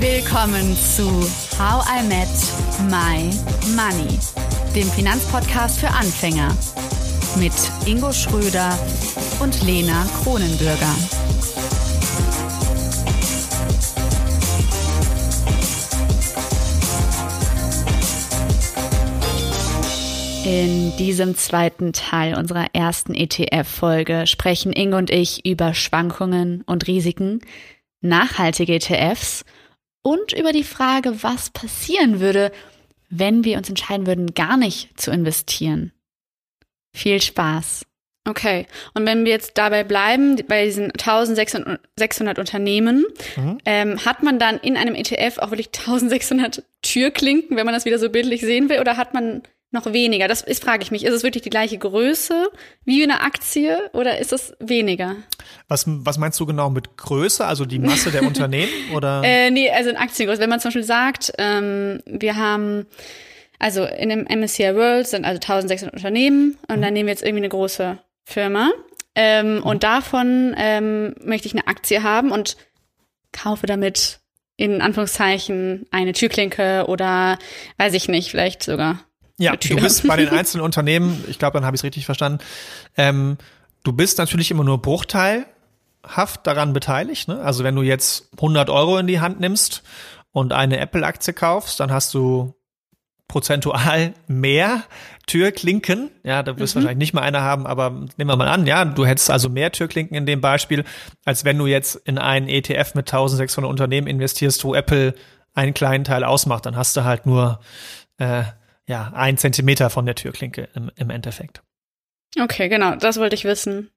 Willkommen zu How I Met My Money, dem Finanzpodcast für Anfänger mit Ingo Schröder und Lena Kronenbürger. In diesem zweiten Teil unserer ersten ETF-Folge sprechen Inge und ich über Schwankungen und Risiken, nachhaltige ETFs und über die Frage, was passieren würde, wenn wir uns entscheiden würden, gar nicht zu investieren. Viel Spaß. Okay, und wenn wir jetzt dabei bleiben, bei diesen 1600 Unternehmen, mhm. ähm, hat man dann in einem ETF auch wirklich 1600 Türklinken, wenn man das wieder so bildlich sehen will, oder hat man noch weniger? Das ist, frage ich mich, ist es wirklich die gleiche Größe wie eine Aktie oder ist es weniger? Was, was meinst du genau mit Größe, also die Masse der Unternehmen oder? Äh, nee, also in Aktiengröße. Wenn man zum Beispiel sagt, ähm, wir haben, also in dem MSCI World sind also 1600 Unternehmen und mhm. dann nehmen wir jetzt irgendwie eine große Firma ähm, mhm. und davon ähm, möchte ich eine Aktie haben und kaufe damit in Anführungszeichen eine Türklinke oder weiß ich nicht, vielleicht sogar ja, du bist bei den einzelnen Unternehmen, ich glaube, dann habe ich es richtig verstanden, ähm, du bist natürlich immer nur bruchteilhaft daran beteiligt. Ne? Also wenn du jetzt 100 Euro in die Hand nimmst und eine Apple-Aktie kaufst, dann hast du prozentual mehr Türklinken. Ja, da wirst du mhm. wahrscheinlich nicht mal eine haben, aber nehmen wir mal an, ja, du hättest also mehr Türklinken in dem Beispiel, als wenn du jetzt in einen ETF mit 1600 Unternehmen investierst, wo Apple einen kleinen Teil ausmacht. Dann hast du halt nur äh, ja, ein Zentimeter von der Türklinke im, im Endeffekt. Okay, genau, das wollte ich wissen.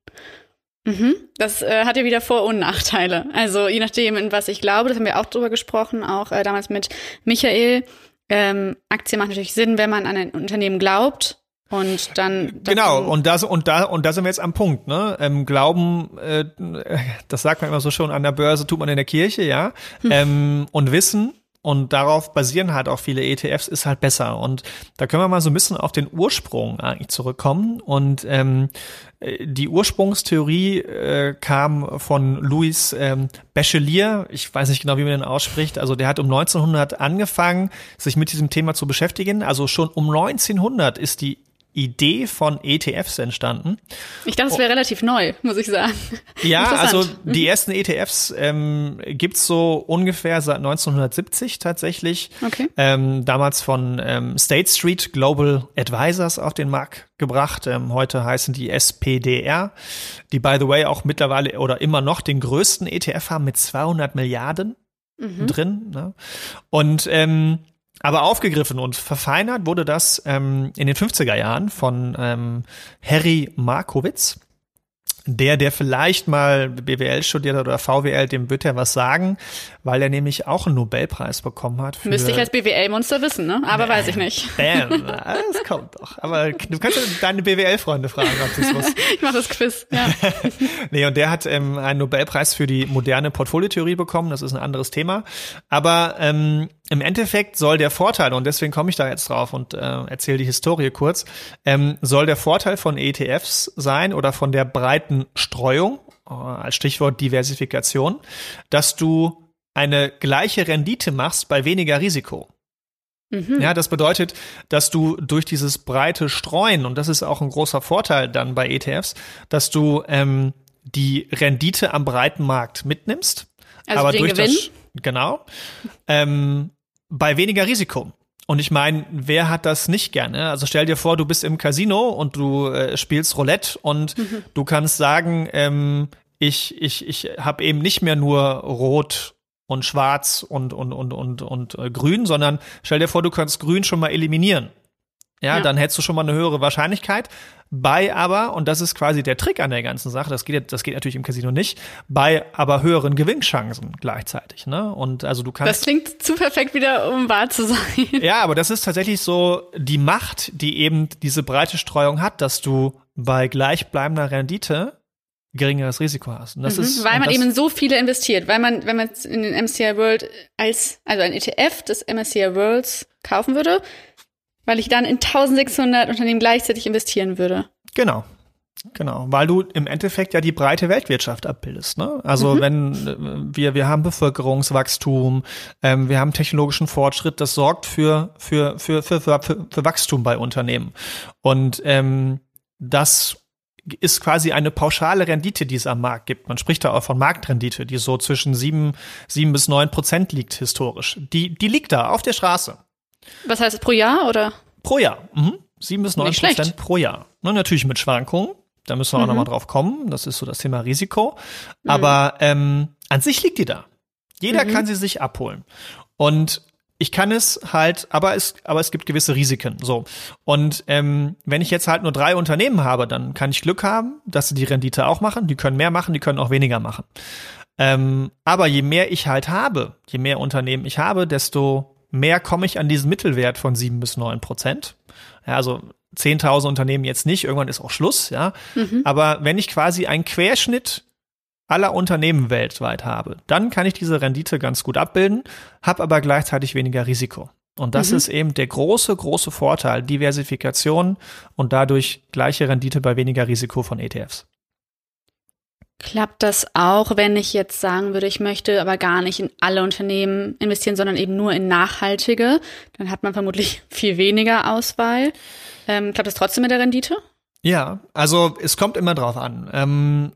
Mhm. Das äh, hat ja wieder Vor- und Nachteile. Also je nachdem, in was ich glaube, das haben wir auch drüber gesprochen, auch äh, damals mit Michael. Ähm, Aktie macht natürlich Sinn, wenn man an ein Unternehmen glaubt. Und dann genau und das und da und da sind wir jetzt am Punkt ne ähm, Glauben äh, das sagt man immer so schon an der Börse tut man in der Kirche ja hm. ähm, und Wissen und darauf basieren halt auch viele ETFs, ist halt besser. Und da können wir mal so ein bisschen auf den Ursprung eigentlich zurückkommen. Und ähm, die Ursprungstheorie äh, kam von Louis ähm, Bachelier. Ich weiß nicht genau, wie man den ausspricht. Also der hat um 1900 angefangen, sich mit diesem Thema zu beschäftigen. Also schon um 1900 ist die Idee von ETFs entstanden. Ich dachte, es wäre oh. relativ neu, muss ich sagen. Ja, also die mhm. ersten ETFs ähm, gibt's so ungefähr seit 1970 tatsächlich. Okay. Ähm, damals von ähm, State Street Global Advisors auf den Markt gebracht. Ähm, heute heißen die SPDR, die by the way auch mittlerweile oder immer noch den größten ETF haben mit 200 Milliarden mhm. drin. Ne? Und ähm, aber aufgegriffen und verfeinert wurde das ähm, in den 50er Jahren von ähm, Harry Markowitz der, der vielleicht mal BWL studiert hat oder VWL, dem wird er was sagen, weil er nämlich auch einen Nobelpreis bekommen hat. Für Müsste ich als BWL-Monster wissen, ne? Aber Bam. weiß ich nicht. Bam, das kommt doch. Aber du kannst ja deine BWL-Freunde fragen, ob du es wusstest. ich mach das Quiz, ja. nee, und der hat ähm, einen Nobelpreis für die moderne Portfoliotheorie bekommen. Das ist ein anderes Thema. Aber ähm, im Endeffekt soll der Vorteil, und deswegen komme ich da jetzt drauf und äh, erzähle die Historie kurz, ähm, soll der Vorteil von ETFs sein oder von der breiten Streuung, äh, als Stichwort Diversifikation, dass du eine gleiche Rendite machst bei weniger Risiko. Mhm. Ja, das bedeutet, dass du durch dieses breite Streuen, und das ist auch ein großer Vorteil dann bei ETFs, dass du ähm, die Rendite am breiten Markt mitnimmst. Also aber durch Gewinn? das genau. Ähm, bei weniger Risiko. Und ich meine, wer hat das nicht gerne? Also stell dir vor, du bist im Casino und du äh, spielst Roulette und mhm. du kannst sagen, ähm, ich, ich, ich habe eben nicht mehr nur Rot und Schwarz und, und, und, und, und äh, Grün, sondern stell dir vor, du kannst Grün schon mal eliminieren. Ja, ja, dann hättest du schon mal eine höhere Wahrscheinlichkeit. Bei aber, und das ist quasi der Trick an der ganzen Sache, das geht, das geht natürlich im Casino nicht, bei aber höheren Gewinnchancen gleichzeitig. Ne? Und also du kannst. Das klingt zu perfekt wieder, um wahr zu sein. Ja, aber das ist tatsächlich so die Macht, die eben diese breite Streuung hat, dass du bei gleichbleibender Rendite geringeres Risiko hast. Und das mhm, ist, weil man eben so viele investiert, weil man, wenn man in den MSCI World als, also ein ETF des MSCI Worlds kaufen würde, weil ich dann in 1600 Unternehmen gleichzeitig investieren würde. Genau. Genau, weil du im Endeffekt ja die breite Weltwirtschaft abbildest. Ne? Also mhm. wenn äh, wir wir haben Bevölkerungswachstum, ähm, wir haben technologischen Fortschritt, das sorgt für für für für, für, für Wachstum bei Unternehmen und ähm, das ist quasi eine pauschale Rendite, die es am Markt gibt. Man spricht da auch von Marktrendite, die so zwischen sieben sieben bis neun Prozent liegt historisch. Die die liegt da auf der Straße. Was heißt pro Jahr oder? Pro Jahr. Mhm. Sieben bis neun Prozent pro Jahr. Ne, natürlich mit Schwankungen. Da müssen wir mhm. auch nochmal drauf kommen. Das ist so das Thema Risiko. Mhm. Aber ähm, an sich liegt die da. Jeder mhm. kann sie sich abholen. Und ich kann es halt, aber es, aber es gibt gewisse Risiken. So. Und ähm, wenn ich jetzt halt nur drei Unternehmen habe, dann kann ich Glück haben, dass sie die Rendite auch machen. Die können mehr machen, die können auch weniger machen. Ähm, aber je mehr ich halt habe, je mehr Unternehmen ich habe, desto mehr komme ich an diesen Mittelwert von sieben bis neun Prozent. Ja, also 10.000 Unternehmen jetzt nicht, irgendwann ist auch Schluss, ja. Mhm. Aber wenn ich quasi einen Querschnitt aller Unternehmen weltweit habe, dann kann ich diese Rendite ganz gut abbilden, habe aber gleichzeitig weniger Risiko. Und das mhm. ist eben der große, große Vorteil, Diversifikation und dadurch gleiche Rendite bei weniger Risiko von ETFs. Klappt das auch, wenn ich jetzt sagen würde, ich möchte aber gar nicht in alle Unternehmen investieren, sondern eben nur in nachhaltige? Dann hat man vermutlich viel weniger Auswahl. Ähm, klappt das trotzdem mit der Rendite? Ja, also es kommt immer drauf an. Ähm,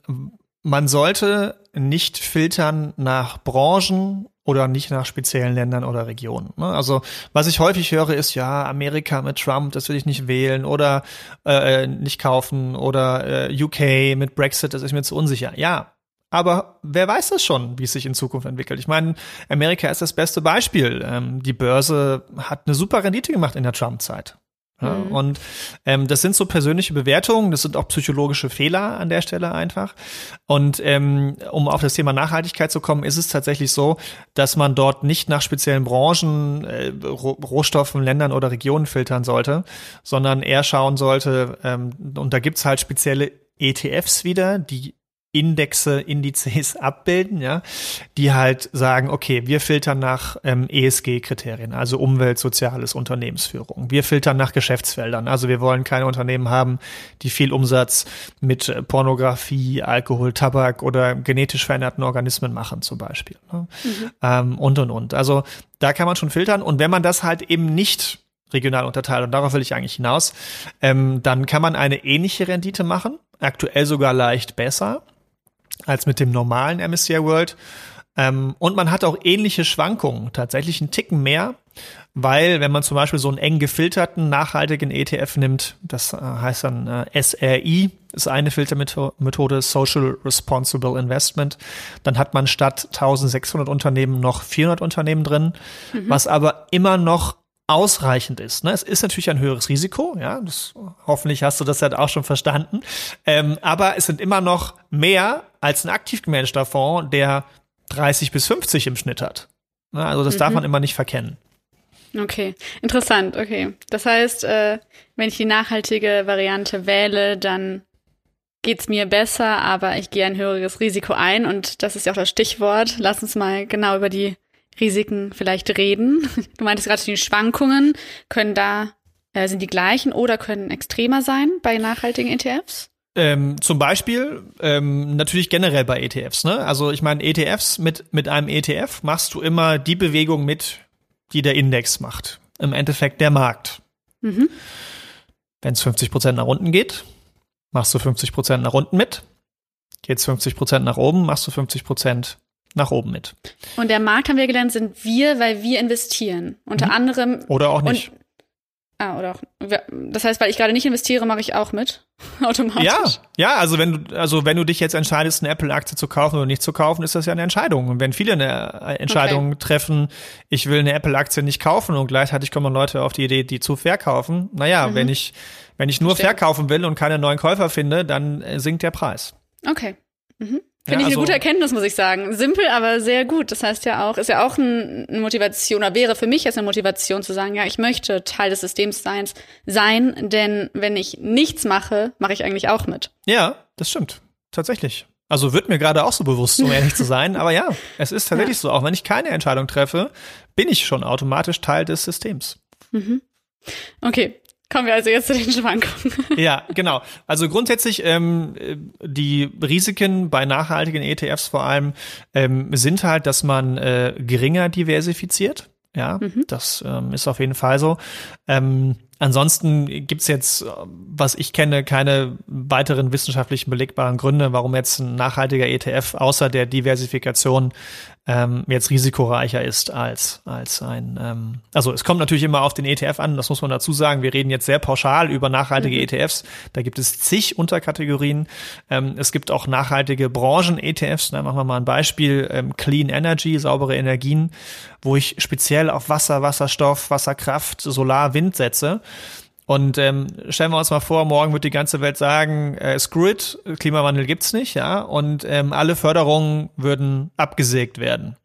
man sollte nicht filtern nach Branchen oder nicht nach speziellen Ländern oder Regionen. Ne? Also was ich häufig höre ist, ja, Amerika mit Trump, das will ich nicht wählen oder äh, nicht kaufen oder äh, UK mit Brexit, das ist mir zu unsicher. Ja, aber wer weiß das schon, wie es sich in Zukunft entwickelt? Ich meine, Amerika ist das beste Beispiel. Ähm, die Börse hat eine super Rendite gemacht in der Trump-Zeit. Ja, mhm. Und ähm, das sind so persönliche Bewertungen, das sind auch psychologische Fehler an der Stelle einfach. Und ähm, um auf das Thema Nachhaltigkeit zu kommen, ist es tatsächlich so, dass man dort nicht nach speziellen Branchen, äh, Rohstoffen, Ländern oder Regionen filtern sollte, sondern eher schauen sollte, ähm, und da gibt's halt spezielle ETFs wieder, die Indexe, Indizes abbilden, ja, die halt sagen, okay, wir filtern nach ähm, ESG-Kriterien, also Umwelt, Soziales, Unternehmensführung. Wir filtern nach Geschäftsfeldern, also wir wollen keine Unternehmen haben, die viel Umsatz mit äh, Pornografie, Alkohol, Tabak oder genetisch veränderten Organismen machen, zum Beispiel. Ne? Mhm. Ähm, und und und. Also da kann man schon filtern und wenn man das halt eben nicht regional unterteilt, und darauf will ich eigentlich hinaus, ähm, dann kann man eine ähnliche Rendite machen, aktuell sogar leicht besser als mit dem normalen MSCI World. Ähm, und man hat auch ähnliche Schwankungen, tatsächlich einen Ticken mehr, weil wenn man zum Beispiel so einen eng gefilterten, nachhaltigen ETF nimmt, das äh, heißt dann äh, SRI, ist eine Filtermethode, Social Responsible Investment, dann hat man statt 1600 Unternehmen noch 400 Unternehmen drin, mhm. was aber immer noch ausreichend ist. Ne? Es ist natürlich ein höheres Risiko, ja, das, hoffentlich hast du das ja auch schon verstanden. Ähm, aber es sind immer noch mehr als ein aktiv gemanagter Fonds, der 30 bis 50 im Schnitt hat. Ne? Also das mhm. darf man immer nicht verkennen. Okay, interessant, okay. Das heißt, äh, wenn ich die nachhaltige Variante wähle, dann geht's mir besser, aber ich gehe ein höheres Risiko ein und das ist ja auch das Stichwort. Lass uns mal genau über die Risiken vielleicht reden. Du meintest gerade, die Schwankungen können da, äh, sind die gleichen oder können extremer sein bei nachhaltigen ETFs? Ähm, zum Beispiel ähm, natürlich generell bei ETFs. Ne? Also ich meine, ETFs mit, mit einem ETF machst du immer die Bewegung mit, die der Index macht. Im Endeffekt der Markt. Mhm. Wenn es 50 Prozent nach unten geht, machst du 50 Prozent nach unten mit. Geht es 50 Prozent nach oben, machst du 50 Prozent nach oben mit. Und der Markt, haben wir gelernt, sind wir, weil wir investieren. Unter mhm. anderem. Oder auch nicht. Und, ah, oder auch. Das heißt, weil ich gerade nicht investiere, mache ich auch mit. Automatisch. Ja, ja, also wenn du, also wenn du dich jetzt entscheidest, eine Apple-Aktie zu kaufen oder nicht zu kaufen, ist das ja eine Entscheidung. Und wenn viele eine Entscheidung okay. treffen, ich will eine Apple-Aktie nicht kaufen und gleichzeitig kommen Leute auf die Idee, die zu verkaufen, naja, mhm. wenn ich, wenn ich nur Stimmt. verkaufen will und keine neuen Käufer finde, dann äh, sinkt der Preis. Okay. Mhm. Finde ja, ich eine also, gute Erkenntnis, muss ich sagen. Simpel, aber sehr gut. Das heißt ja auch, ist ja auch eine Motivation, oder wäre für mich jetzt eine Motivation zu sagen, ja, ich möchte Teil des Systems sein, sein denn wenn ich nichts mache, mache ich eigentlich auch mit. Ja, das stimmt. Tatsächlich. Also wird mir gerade auch so bewusst, um ehrlich zu sein. Aber ja, es ist tatsächlich ja. so. Auch wenn ich keine Entscheidung treffe, bin ich schon automatisch Teil des Systems. Mhm. Okay, Kommen wir also jetzt zu den Schwankungen. Ja, genau. Also grundsätzlich ähm, die Risiken bei nachhaltigen ETFs vor allem ähm, sind halt, dass man äh, geringer diversifiziert. Ja, mhm. das ähm, ist auf jeden Fall so. Ähm, ansonsten gibt's jetzt, was ich kenne, keine weiteren wissenschaftlichen belegbaren Gründe, warum jetzt ein nachhaltiger ETF außer der Diversifikation ähm, jetzt risikoreicher ist als, als ein, ähm, also es kommt natürlich immer auf den ETF an, das muss man dazu sagen. Wir reden jetzt sehr pauschal über nachhaltige mhm. ETFs. Da gibt es zig Unterkategorien. Ähm, es gibt auch nachhaltige Branchen-ETFs. Da machen wir mal ein Beispiel. Ähm, Clean Energy, saubere Energien, wo ich speziell auf Wasser, Wasserstoff, Wasserkraft, Solar, Wind setze. Und ähm, stellen wir uns mal vor, morgen wird die ganze Welt sagen, äh, screw it, Klimawandel gibt's nicht, ja, und ähm, alle Förderungen würden abgesägt werden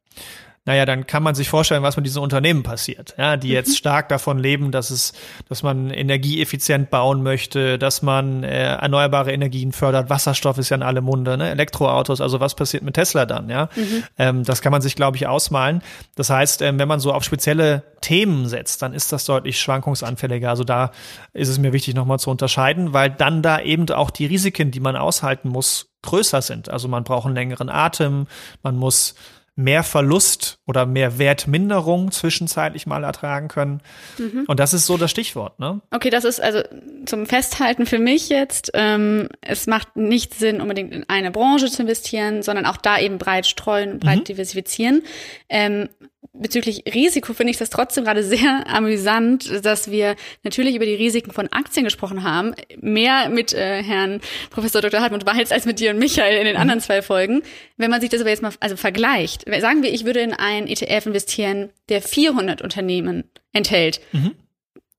naja, dann kann man sich vorstellen, was mit diesen Unternehmen passiert, ja, die jetzt mhm. stark davon leben, dass es, dass man energieeffizient bauen möchte, dass man äh, erneuerbare Energien fördert. Wasserstoff ist ja in alle Munde, ne? Elektroautos, also was passiert mit Tesla dann, ja? Mhm. Ähm, das kann man sich, glaube ich, ausmalen. Das heißt, ähm, wenn man so auf spezielle Themen setzt, dann ist das deutlich schwankungsanfälliger. Also da ist es mir wichtig, nochmal zu unterscheiden, weil dann da eben auch die Risiken, die man aushalten muss, größer sind. Also man braucht einen längeren Atem, man muss mehr Verlust oder mehr Wertminderung zwischenzeitlich mal ertragen können. Mhm. Und das ist so das Stichwort, ne? Okay, das ist also zum Festhalten für mich jetzt, ähm, es macht nicht Sinn, unbedingt in eine Branche zu investieren, sondern auch da eben breit streuen, breit mhm. diversifizieren. Ähm, bezüglich Risiko finde ich das trotzdem gerade sehr amüsant, dass wir natürlich über die Risiken von Aktien gesprochen haben. Mehr mit äh, Herrn Professor Dr. Hartmut Walz als mit dir und Michael in den mhm. anderen zwei Folgen. Wenn man sich das aber jetzt mal also vergleicht, sagen wir, ich würde in einen ETF investieren, der 400 Unternehmen enthält, mhm.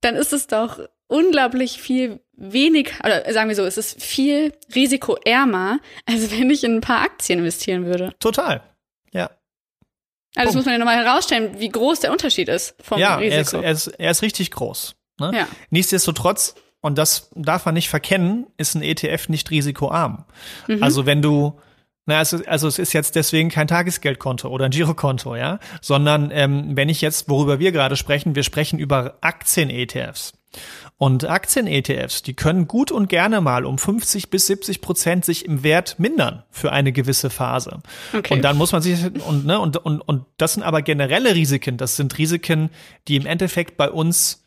dann ist es doch unglaublich viel wenig, oder sagen wir so, es ist viel risikoärmer, als wenn ich in ein paar Aktien investieren würde. Total. Ja. Also das muss man ja nochmal herausstellen, wie groß der Unterschied ist vom ja, Risiko. Er ist, er, ist, er ist richtig groß. Ne? Ja. Nichtsdestotrotz, und das darf man nicht verkennen, ist ein ETF nicht risikoarm. Mhm. Also wenn du na, also, also es ist jetzt deswegen kein Tagesgeldkonto oder ein Girokonto, ja, sondern ähm, wenn ich jetzt, worüber wir gerade sprechen, wir sprechen über Aktien-ETFs. Und Aktien-ETFs, die können gut und gerne mal um 50 bis 70 Prozent sich im Wert mindern für eine gewisse Phase. Okay. Und dann muss man sich, und, ne, und, und, und das sind aber generelle Risiken. Das sind Risiken, die im Endeffekt bei uns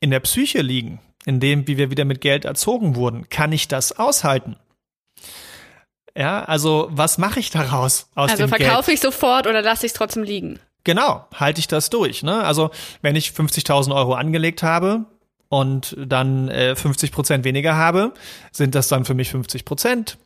in der Psyche liegen, in dem, wie wir wieder mit Geld erzogen wurden. Kann ich das aushalten? Ja, also was mache ich daraus aus also dem Geld? Verkaufe ich sofort oder lasse ich es trotzdem liegen? Genau, halte ich das durch. Ne? Also wenn ich 50.000 Euro angelegt habe, und dann äh, 50 Prozent weniger habe, sind das dann für mich 50 Prozent?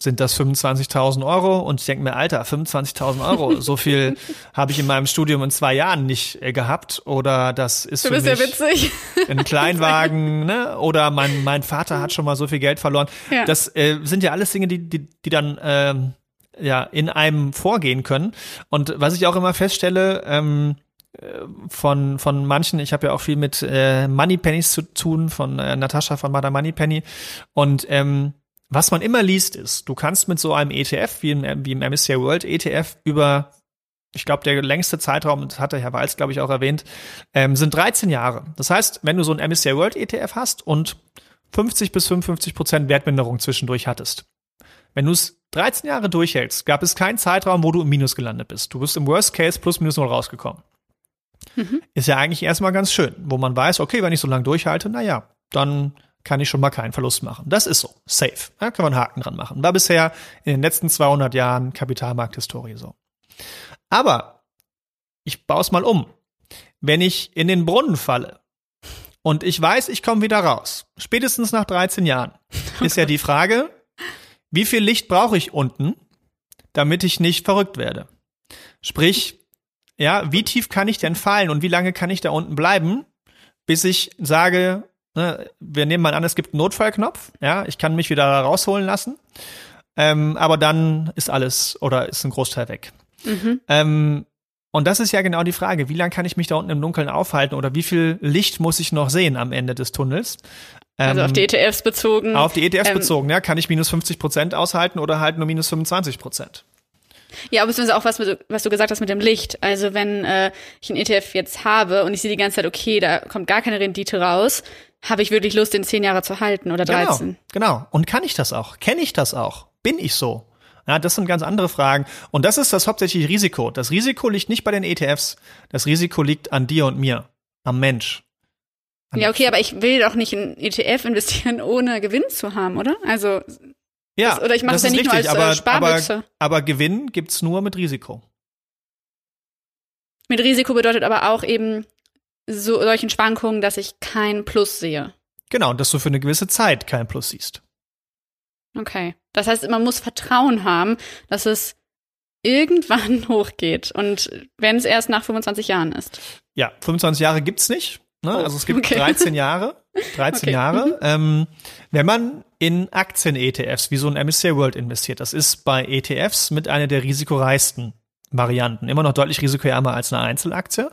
Sind das 25.000 Euro? Und ich denke mir, Alter, 25.000 Euro, so viel habe ich in meinem Studium in zwei Jahren nicht äh, gehabt. Oder das ist du bist für mich ja witzig. ein Kleinwagen, ne? Oder mein, mein Vater hat schon mal so viel Geld verloren. Ja. Das äh, sind ja alles Dinge, die, die, die dann ähm, ja in einem vorgehen können. Und was ich auch immer feststelle, ähm, von, von manchen, ich habe ja auch viel mit äh, Moneypennies zu tun, von äh, Natascha von Madame Moneypenny. Und ähm, was man immer liest, ist, du kannst mit so einem ETF, wie im, wie im MSCI World ETF, über, ich glaube, der längste Zeitraum, das hatte Herr Walz, glaube ich, auch erwähnt, ähm, sind 13 Jahre. Das heißt, wenn du so ein MSCI World ETF hast und 50 bis 55 Prozent Wertminderung zwischendurch hattest, wenn du es 13 Jahre durchhältst, gab es keinen Zeitraum, wo du im Minus gelandet bist. Du bist im Worst Case plus minus null rausgekommen. Mhm. Ist ja eigentlich erstmal ganz schön, wo man weiß, okay, wenn ich so lange durchhalte, naja, dann kann ich schon mal keinen Verlust machen. Das ist so. Safe. Da kann man einen Haken dran machen. War bisher in den letzten 200 Jahren Kapitalmarkthistorie so. Aber ich baue es mal um. Wenn ich in den Brunnen falle und ich weiß, ich komme wieder raus, spätestens nach 13 Jahren, ist ja die Frage, wie viel Licht brauche ich unten, damit ich nicht verrückt werde? Sprich, ja, wie tief kann ich denn fallen und wie lange kann ich da unten bleiben, bis ich sage, ne, wir nehmen mal an, es gibt einen Notfallknopf, ja, ich kann mich wieder rausholen lassen, ähm, aber dann ist alles oder ist ein Großteil weg. Mhm. Ähm, und das ist ja genau die Frage, wie lange kann ich mich da unten im Dunkeln aufhalten oder wie viel Licht muss ich noch sehen am Ende des Tunnels? Also auf die ETFs bezogen. Auf die ETFs ähm, bezogen, ja. Kann ich minus 50 Prozent aushalten oder halt nur minus 25 Prozent? Ja, aber beziehungsweise auch was, was du gesagt hast mit dem Licht. Also wenn äh, ich einen ETF jetzt habe und ich sehe die ganze Zeit, okay, da kommt gar keine Rendite raus, habe ich wirklich Lust, den zehn Jahre zu halten oder 13? Genau, genau. Und kann ich das auch? Kenne ich das auch? Bin ich so? Ja, das sind ganz andere Fragen. Und das ist das hauptsächliche Risiko. Das Risiko liegt nicht bei den ETFs. Das Risiko liegt an dir und mir, am Mensch. An ja, okay, aber ich will doch nicht in ETF investieren, ohne Gewinn zu haben, oder? Also ja, das, oder ich mache es ja nicht richtig, nur als aber, äh, Sparbüchse. Aber, aber Gewinn gibt's nur mit Risiko. Mit Risiko bedeutet aber auch eben so solchen Schwankungen, dass ich kein Plus sehe. Genau, dass du für eine gewisse Zeit kein Plus siehst. Okay. Das heißt, man muss Vertrauen haben, dass es irgendwann hochgeht und wenn es erst nach 25 Jahren ist. Ja, 25 Jahre gibt's nicht. Ne? Oh, also es gibt okay. 13 Jahre. 13 okay. Jahre. Mhm. Ähm, wenn man in Aktien-ETFs wie so ein MSCI World investiert, das ist bei ETFs mit einer der risikoreichsten Varianten. Immer noch deutlich risikoärmer als eine Einzelaktie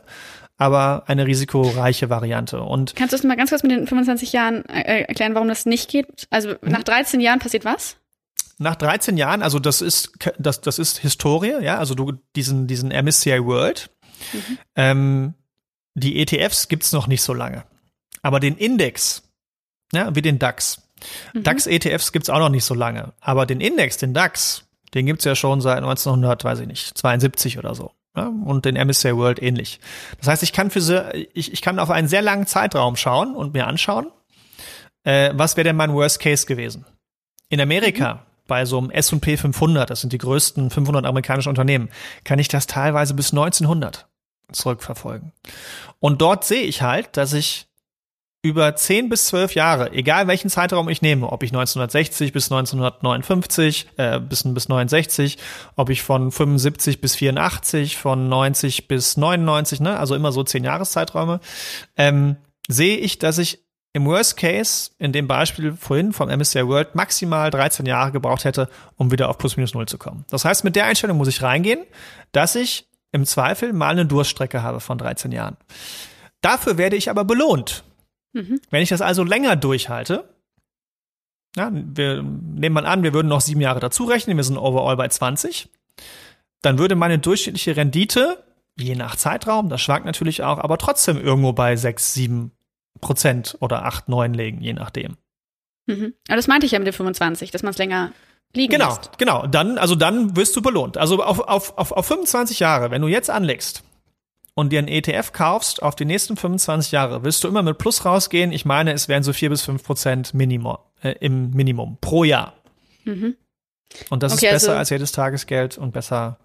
aber eine risikoreiche Variante. Und Kannst du es mal ganz kurz mit den 25 Jahren äh, erklären, warum das nicht geht? Also mhm. nach 13 Jahren passiert was? Nach 13 Jahren, also das ist das das ist Historie, ja, also du diesen diesen MSCI World. Mhm. Ähm, die ETFs gibt's noch nicht so lange, aber den Index, ja, wie den DAX. Mhm. DAX ETFs gibt's auch noch nicht so lange, aber den Index, den DAX, den gibt's ja schon seit 1900, weiß ich nicht, 72 oder so. Ja, und den MSCI World ähnlich. Das heißt, ich kann für so, ich, ich kann auf einen sehr langen Zeitraum schauen und mir anschauen, äh, was wäre denn mein Worst Case gewesen. In Amerika, mhm. bei so einem S&P 500, das sind die größten 500 amerikanischen Unternehmen, kann ich das teilweise bis 1900 zurückverfolgen. Und dort sehe ich halt, dass ich über 10 bis 12 Jahre, egal welchen Zeitraum ich nehme, ob ich 1960 bis 1959, äh, bis, bis 69, ob ich von 75 bis 84, von 90 bis 99, ne, also immer so 10 Jahreszeiträume, ähm, sehe ich, dass ich im Worst Case, in dem Beispiel vorhin vom MSCI World, maximal 13 Jahre gebraucht hätte, um wieder auf plus minus null zu kommen. Das heißt, mit der Einstellung muss ich reingehen, dass ich im Zweifel mal eine Durststrecke habe von 13 Jahren. Dafür werde ich aber belohnt. Mhm. Wenn ich das also länger durchhalte, ja, wir nehmen mal an, wir würden noch sieben Jahre dazu rechnen, wir sind overall bei 20, dann würde meine durchschnittliche Rendite, je nach Zeitraum, das schwankt natürlich auch, aber trotzdem irgendwo bei 6, 7 Prozent oder 8, 9 liegen, je nachdem. Mhm. Aber das meinte ich ja mit den 25, dass man es länger liegen genau, lässt. Genau, dann, also dann wirst du belohnt. Also auf, auf, auf, auf 25 Jahre, wenn du jetzt anlegst, und dir einen ETF kaufst auf die nächsten 25 Jahre, wirst du immer mit Plus rausgehen. Ich meine, es wären so vier bis fünf Prozent Minimum, äh, im Minimum pro Jahr. Mhm. Und das okay, ist besser also, als jedes Tagesgeld und besser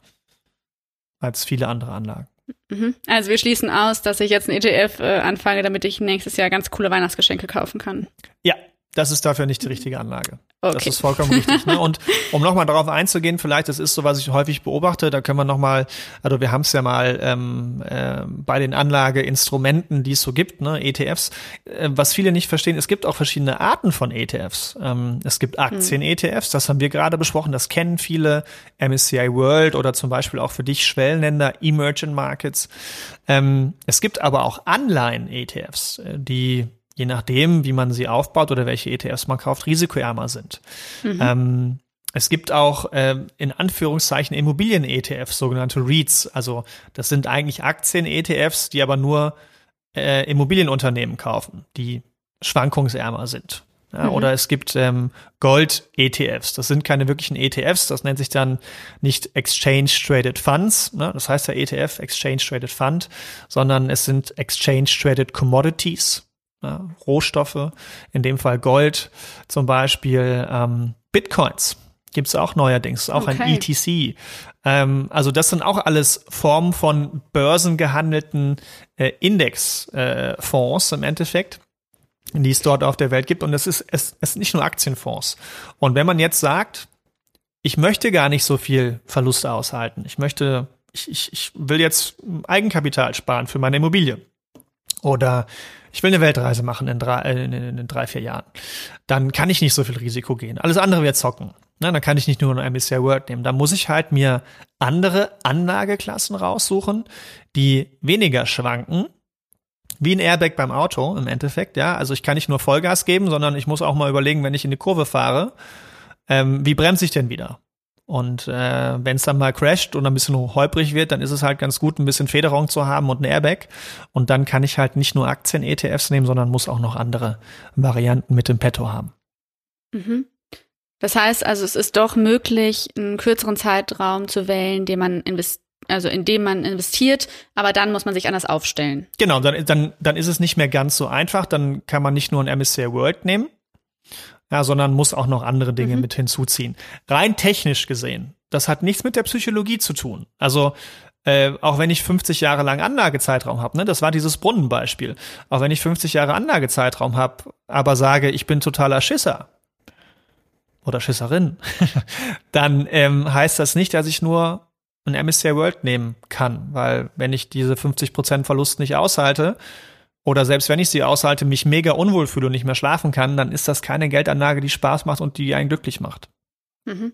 als viele andere Anlagen. Mhm. Also wir schließen aus, dass ich jetzt einen ETF äh, anfange, damit ich nächstes Jahr ganz coole Weihnachtsgeschenke kaufen kann. Ja, das ist dafür nicht die richtige Anlage. Okay. Das ist vollkommen richtig. Ne? Und um nochmal darauf einzugehen, vielleicht, das ist so, was ich häufig beobachte, da können wir nochmal, also wir haben es ja mal ähm, äh, bei den Anlageinstrumenten, die es so gibt, ne, ETFs, äh, was viele nicht verstehen, es gibt auch verschiedene Arten von ETFs. Ähm, es gibt Aktien-ETFs, das haben wir gerade besprochen, das kennen viele, MSCI World oder zum Beispiel auch für dich Schwellenländer, Emerging Markets. Ähm, es gibt aber auch Anleihen-ETFs, äh, die je nachdem, wie man sie aufbaut oder welche ETFs man kauft, risikoärmer sind. Mhm. Ähm, es gibt auch äh, in Anführungszeichen Immobilien-ETFs, sogenannte REITs. Also das sind eigentlich Aktien-ETFs, die aber nur äh, Immobilienunternehmen kaufen, die schwankungsärmer sind. Ja, mhm. Oder es gibt ähm, Gold-ETFs. Das sind keine wirklichen ETFs. Das nennt sich dann nicht Exchange Traded Funds. Ne? Das heißt ja ETF, Exchange Traded Fund, sondern es sind Exchange Traded Commodities ne, Rohstoffe, in dem Fall Gold zum Beispiel, ähm, Bitcoins gibt es auch neuerdings, auch okay. ein ETC. Ähm, also das sind auch alles Formen von börsengehandelten äh, Indexfonds äh, im Endeffekt die es dort auf der Welt gibt. Und es ist, es, es sind nicht nur Aktienfonds. Und wenn man jetzt sagt, ich möchte gar nicht so viel Verluste aushalten, ich möchte, ich, ich, ich will jetzt Eigenkapital sparen für meine Immobilie. Oder ich will eine Weltreise machen in drei, äh, in, in, in drei, vier Jahren. Dann kann ich nicht so viel Risiko gehen. Alles andere wird zocken. Na, dann kann ich nicht nur ein MSCI World nehmen. Da muss ich halt mir andere Anlageklassen raussuchen, die weniger schwanken. Wie ein Airbag beim Auto im Endeffekt, ja. Also ich kann nicht nur Vollgas geben, sondern ich muss auch mal überlegen, wenn ich in die Kurve fahre, ähm, wie bremse ich denn wieder? Und äh, wenn es dann mal crasht und ein bisschen holprig wird, dann ist es halt ganz gut, ein bisschen Federung zu haben und ein Airbag. Und dann kann ich halt nicht nur Aktien-ETFs nehmen, sondern muss auch noch andere Varianten mit dem Petto haben. Mhm. Das heißt also, es ist doch möglich, einen kürzeren Zeitraum zu wählen, den man investiert also in dem man investiert, aber dann muss man sich anders aufstellen. Genau, dann, dann, dann ist es nicht mehr ganz so einfach. Dann kann man nicht nur ein MSCI World nehmen, ja, sondern muss auch noch andere Dinge mhm. mit hinzuziehen. Rein technisch gesehen, das hat nichts mit der Psychologie zu tun. Also äh, auch wenn ich 50 Jahre lang Anlagezeitraum habe, ne, das war dieses Brunnenbeispiel. Auch wenn ich 50 Jahre Anlagezeitraum habe, aber sage, ich bin totaler Schisser oder Schisserin, dann ähm, heißt das nicht, dass ich nur ein MSCI World nehmen kann, weil wenn ich diese 50% Verlust nicht aushalte, oder selbst wenn ich sie aushalte, mich mega unwohl fühle und nicht mehr schlafen kann, dann ist das keine Geldanlage, die Spaß macht und die einen glücklich macht. Mhm.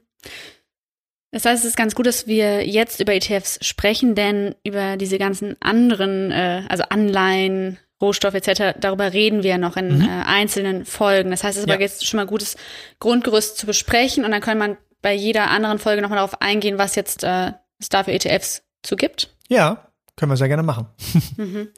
Das heißt, es ist ganz gut, dass wir jetzt über ETFs sprechen, denn über diese ganzen anderen, äh, also Anleihen, Rohstoff etc., darüber reden wir noch in mhm. äh, einzelnen Folgen. Das heißt, es ist ja. aber jetzt schon mal gutes Grundgerüst zu besprechen und dann kann man bei jeder anderen Folge nochmal darauf eingehen, was jetzt äh, es dafür ETFs zu gibt. Ja, können wir sehr gerne machen. mhm.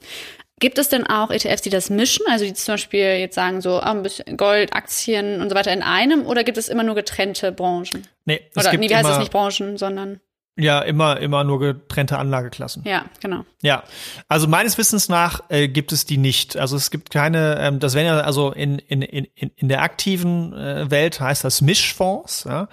Gibt es denn auch ETFs, die das mischen? Also die zum Beispiel jetzt sagen so, ah, ein bisschen Gold, Aktien und so weiter in einem? Oder gibt es immer nur getrennte Branchen? Nee, es Oder, gibt nee, wie heißt das nicht Branchen, sondern ja, immer, immer nur getrennte Anlageklassen. Ja, genau. Ja, also meines Wissens nach äh, gibt es die nicht. Also es gibt keine, ähm, das wären ja, also in, in, in, in der aktiven äh, Welt heißt das Mischfonds. Ja?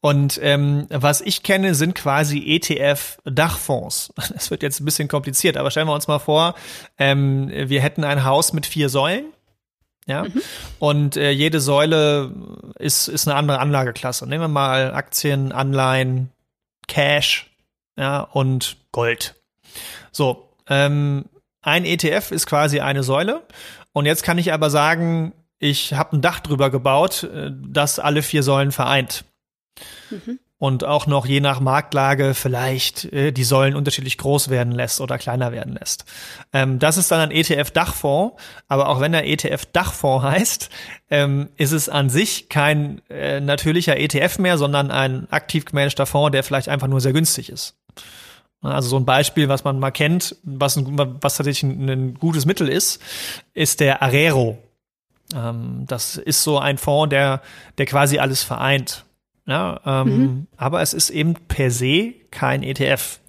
Und ähm, was ich kenne, sind quasi ETF-Dachfonds. Das wird jetzt ein bisschen kompliziert, aber stellen wir uns mal vor, ähm, wir hätten ein Haus mit vier Säulen. Ja, mhm. und äh, jede Säule ist, ist eine andere Anlageklasse. Nehmen wir mal Aktien, Anleihen, Cash ja, und Gold. So, ähm, ein ETF ist quasi eine Säule. Und jetzt kann ich aber sagen, ich habe ein Dach drüber gebaut, äh, das alle vier Säulen vereint. Mhm und auch noch je nach Marktlage vielleicht äh, die Säulen unterschiedlich groß werden lässt oder kleiner werden lässt. Ähm, das ist dann ein ETF-Dachfonds, aber auch wenn der ETF-Dachfonds heißt, ähm, ist es an sich kein äh, natürlicher ETF mehr, sondern ein aktiv gemanagter Fonds, der vielleicht einfach nur sehr günstig ist. Also so ein Beispiel, was man mal kennt, was, ein, was tatsächlich ein, ein gutes Mittel ist, ist der Arero. Ähm, das ist so ein Fonds, der, der quasi alles vereint. Ja, ähm, mhm. Aber es ist eben per se kein ETF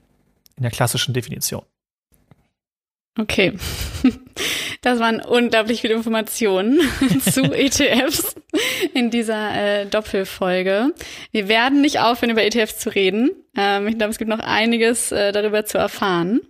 in der klassischen Definition. Okay. Das waren unglaublich viele Informationen zu ETFs in dieser äh, Doppelfolge. Wir werden nicht aufhören, über ETFs zu reden. Ähm, ich glaube, es gibt noch einiges äh, darüber zu erfahren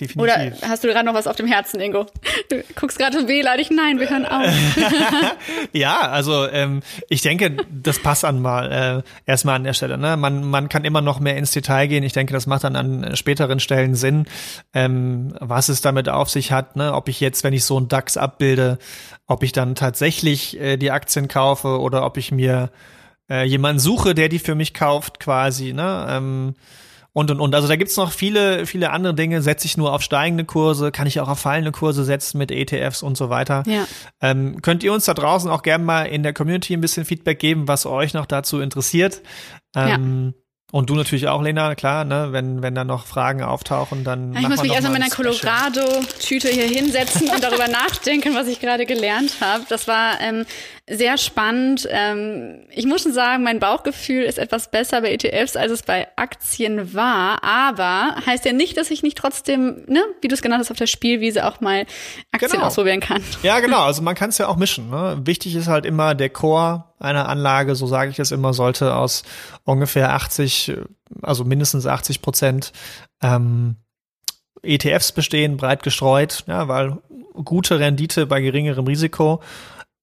definitiv. Oder hast du gerade noch was auf dem Herzen, Ingo? Du guckst gerade wehleidig. Nein, wir hören auf. ja, also ähm, ich denke, das passt an mal äh, erstmal an der Stelle. Ne? Man, man kann immer noch mehr ins Detail gehen. Ich denke, das macht dann an späteren Stellen Sinn, ähm, was es damit auf sich hat. Ne? Ob ich jetzt, wenn ich so einen DAX abbilde, ob ich dann tatsächlich äh, die Aktien kaufe oder ob ich mir äh, jemanden suche, der die für mich kauft, quasi. Ne? Ähm, und und und. Also da gibt's noch viele, viele andere Dinge. Setze ich nur auf steigende Kurse, kann ich auch auf fallende Kurse setzen mit ETFs und so weiter. Ja. Ähm, könnt ihr uns da draußen auch gerne mal in der Community ein bisschen Feedback geben, was euch noch dazu interessiert? Ähm, ja. Und du natürlich auch, Lena, klar, ne? Wenn, wenn da noch Fragen auftauchen, dann. Ja, ich muss mich erstmal in meiner Colorado-Tüte hier hinsetzen und darüber nachdenken, was ich gerade gelernt habe. Das war ähm, sehr spannend. Ähm, ich muss schon sagen, mein Bauchgefühl ist etwas besser bei ETFs, als es bei Aktien war. Aber heißt ja nicht, dass ich nicht trotzdem, ne, wie du es genannt hast, auf der Spielwiese auch mal Aktien genau. ausprobieren kann. Ja, genau. Also man kann es ja auch mischen. Ne? Wichtig ist halt immer der Core einer Anlage, so sage ich es immer, sollte aus ungefähr 80, also mindestens 80 Prozent ähm, ETFs bestehen, breit gestreut, ja, weil gute Rendite bei geringerem Risiko.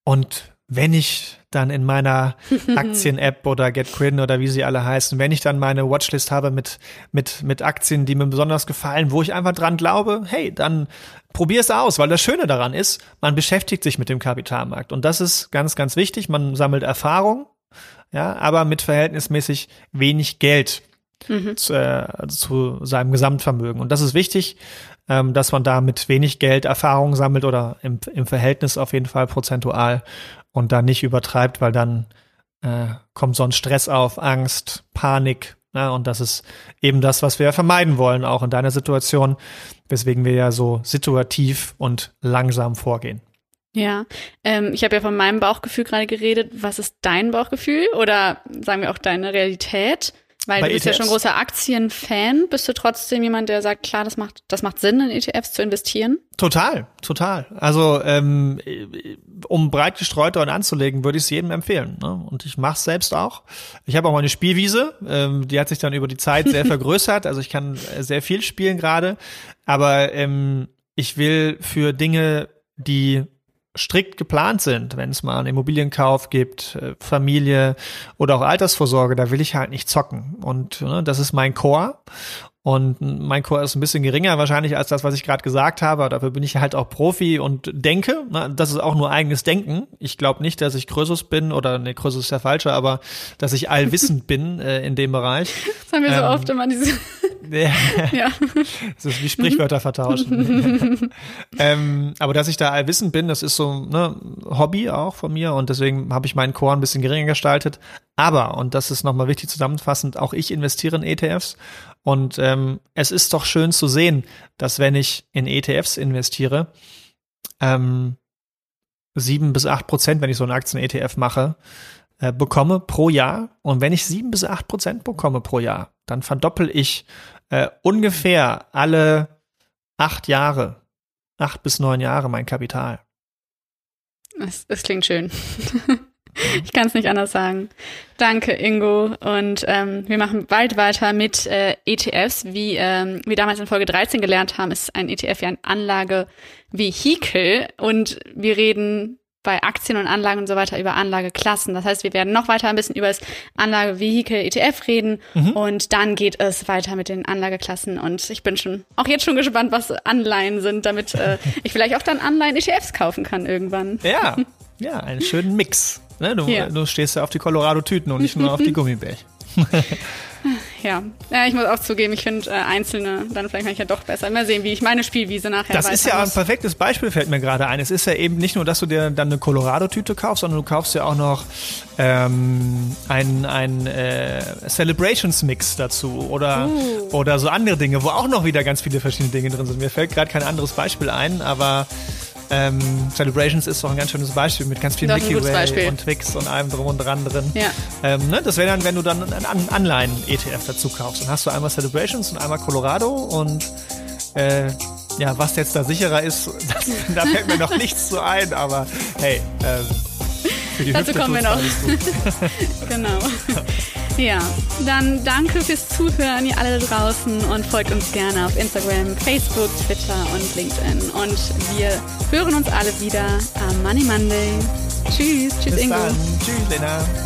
Und wenn ich dann in meiner Aktien-App oder GetQuinn oder wie sie alle heißen, wenn ich dann meine Watchlist habe mit, mit, mit Aktien, die mir besonders gefallen, wo ich einfach dran glaube, hey, dann probier es aus, weil das Schöne daran ist, man beschäftigt sich mit dem Kapitalmarkt. Und das ist ganz, ganz wichtig. Man sammelt Erfahrung, ja, aber mit verhältnismäßig wenig Geld mhm. zu, äh, zu seinem Gesamtvermögen. Und das ist wichtig, ähm, dass man da mit wenig Geld Erfahrung sammelt oder im, im Verhältnis auf jeden Fall prozentual und da nicht übertreibt, weil dann äh, kommt sonst Stress auf, Angst, Panik. Ne? Und das ist eben das, was wir vermeiden wollen, auch in deiner Situation, weswegen wir ja so situativ und langsam vorgehen. Ja, ähm, ich habe ja von meinem Bauchgefühl gerade geredet. Was ist dein Bauchgefühl oder sagen wir auch deine Realität? Weil Bei du bist ETFs. ja schon großer Aktienfan. Bist du trotzdem jemand, der sagt, klar, das macht, das macht Sinn, in ETFs zu investieren? Total, total. Also ähm, um breit gestreut dort anzulegen, würde ich es jedem empfehlen. Ne? Und ich mache es selbst auch. Ich habe auch meine Spielwiese, ähm, die hat sich dann über die Zeit sehr vergrößert. Also ich kann äh, sehr viel spielen gerade. Aber ähm, ich will für Dinge, die strikt geplant sind, wenn es mal einen Immobilienkauf gibt, äh, Familie oder auch Altersvorsorge, da will ich halt nicht zocken. Und ne, das ist mein Core. Und mein Core ist ein bisschen geringer wahrscheinlich als das, was ich gerade gesagt habe. Aber dafür bin ich halt auch Profi und denke. Ne, das ist auch nur eigenes Denken. Ich glaube nicht, dass ich Krösus bin oder ne, Krösus ist der falsche, aber dass ich allwissend bin äh, in dem Bereich. Das haben wir ähm, so oft immer diese ja. ja. Das ist wie Sprichwörter vertauschen. ähm, aber dass ich da allwissend bin, das ist so ne, Hobby auch von mir und deswegen habe ich meinen Core ein bisschen geringer gestaltet. Aber, und das ist nochmal wichtig zusammenfassend, auch ich investiere in ETFs und ähm, es ist doch schön zu sehen, dass wenn ich in ETFs investiere, ähm, sieben bis acht Prozent, wenn ich so einen Aktien-ETF mache, äh, bekomme pro Jahr. Und wenn ich sieben bis acht Prozent bekomme pro Jahr, dann verdoppel ich äh, ungefähr alle acht Jahre, acht bis neun Jahre mein Kapital. Das, das klingt schön. ich kann es nicht anders sagen. Danke, Ingo. Und ähm, wir machen bald weiter mit äh, ETFs. Wie ähm, wir damals in Folge 13 gelernt haben, ist ein ETF ja ein Anlagevehikel. Und wir reden bei Aktien und Anlagen und so weiter über Anlageklassen. Das heißt, wir werden noch weiter ein bisschen über das Anlagevehikel ETF reden mhm. und dann geht es weiter mit den Anlageklassen und ich bin schon auch jetzt schon gespannt, was Anleihen sind, damit äh, ich vielleicht auch dann Anleihen ETFs kaufen kann irgendwann. Ja, ja, einen schönen Mix. Ne? Du, ja. du stehst ja auf die Colorado-Tüten und nicht nur auf die Gummibärchen. Ja. ja, ich muss auch zugeben, ich finde äh, einzelne dann vielleicht manchmal doch besser. Mal sehen, wie ich meine Spielwiese nachher Das ist ja muss. ein perfektes Beispiel, fällt mir gerade ein. Es ist ja eben nicht nur, dass du dir dann eine Colorado-Tüte kaufst, sondern du kaufst ja auch noch ähm, ein, ein äh, Celebrations-Mix dazu oder, uh. oder so andere Dinge, wo auch noch wieder ganz viele verschiedene Dinge drin sind. Mir fällt gerade kein anderes Beispiel ein, aber ähm, Celebrations ist doch ein ganz schönes Beispiel mit ganz viel Mickey Way und Twix und allem drum und dran drin. Ja. Ähm, ne? Das wäre dann, wenn du dann einen Anleihen-ETF dazu kaufst. Dann hast du einmal Celebrations und einmal Colorado und äh, ja, was jetzt da sicherer ist, das, da fällt mir noch nichts zu ein, aber hey, ähm, für die Dazu Hüfte kommen wir noch. genau. Ja, dann danke fürs Zuhören, ihr alle da draußen und folgt uns gerne auf Instagram, Facebook, Twitter und LinkedIn. Und wir hören uns alle wieder am Money Monday. Tschüss, tschüss Bis Ingo. Dann. Tschüss Lena.